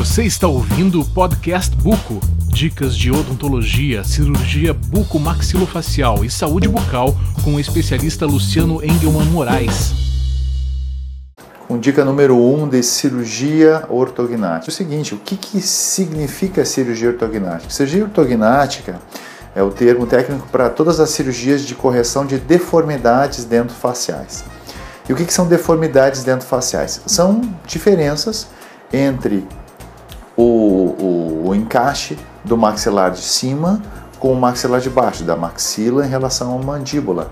Você está ouvindo o podcast Buco. Dicas de odontologia, cirurgia bucomaxilofacial e saúde bucal com o especialista Luciano Engelman Moraes. Com dica número 1 um de cirurgia ortognática. É o seguinte, o que, que significa cirurgia ortognática? Cirurgia ortognática é o termo técnico para todas as cirurgias de correção de deformidades dentofaciais. E o que, que são deformidades dentofaciais? São diferenças entre encaixe do maxilar de cima com o maxilar de baixo, da maxila em relação à mandíbula.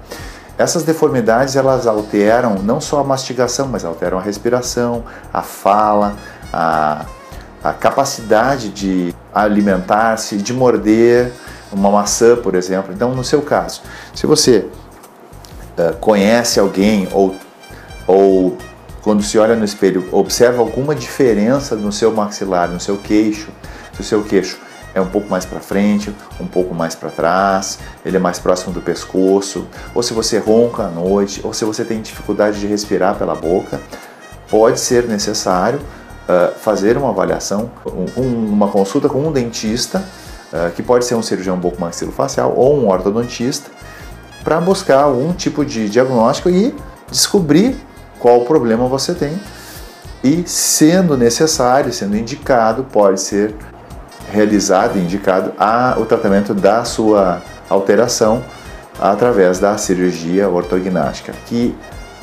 Essas deformidades elas alteram não só a mastigação, mas alteram a respiração, a fala, a, a capacidade de alimentar-se, de morder uma maçã, por exemplo. Então, no seu caso, se você uh, conhece alguém ou, ou quando se olha no espelho, observa alguma diferença no seu maxilar, no seu queixo, se o seu queixo é um pouco mais para frente, um pouco mais para trás, ele é mais próximo do pescoço, ou se você ronca à noite, ou se você tem dificuldade de respirar pela boca, pode ser necessário uh, fazer uma avaliação, um, uma consulta com um dentista, uh, que pode ser um cirurgião bucomaxilofacial ou um ortodontista, para buscar algum tipo de diagnóstico e descobrir qual problema você tem. E, sendo necessário, sendo indicado, pode ser realizado e indicado a, o tratamento da sua alteração através da cirurgia ortognática, que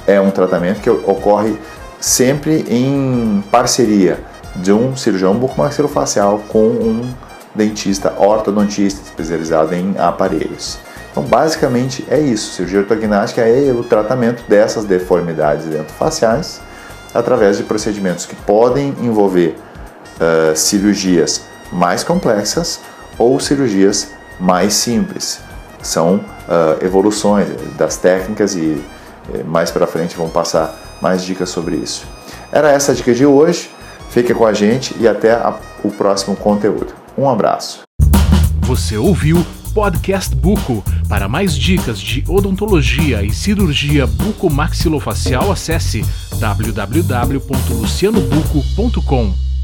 é um tratamento que ocorre sempre em parceria de um cirurgião bucomaxilofacial com um dentista ortodontista especializado em aparelhos. Então, basicamente é isso. Cirurgia ortognática é o tratamento dessas deformidades dentofaciais através de procedimentos que podem envolver uh, cirurgias mais complexas ou cirurgias mais simples. São uh, evoluções das técnicas e eh, mais para frente vão passar mais dicas sobre isso. Era essa a dica de hoje. Fique com a gente e até a, o próximo conteúdo. Um abraço. Você ouviu Podcast Buco. Para mais dicas de odontologia e cirurgia bucomaxilofacial, acesse www.lucianobuco.com.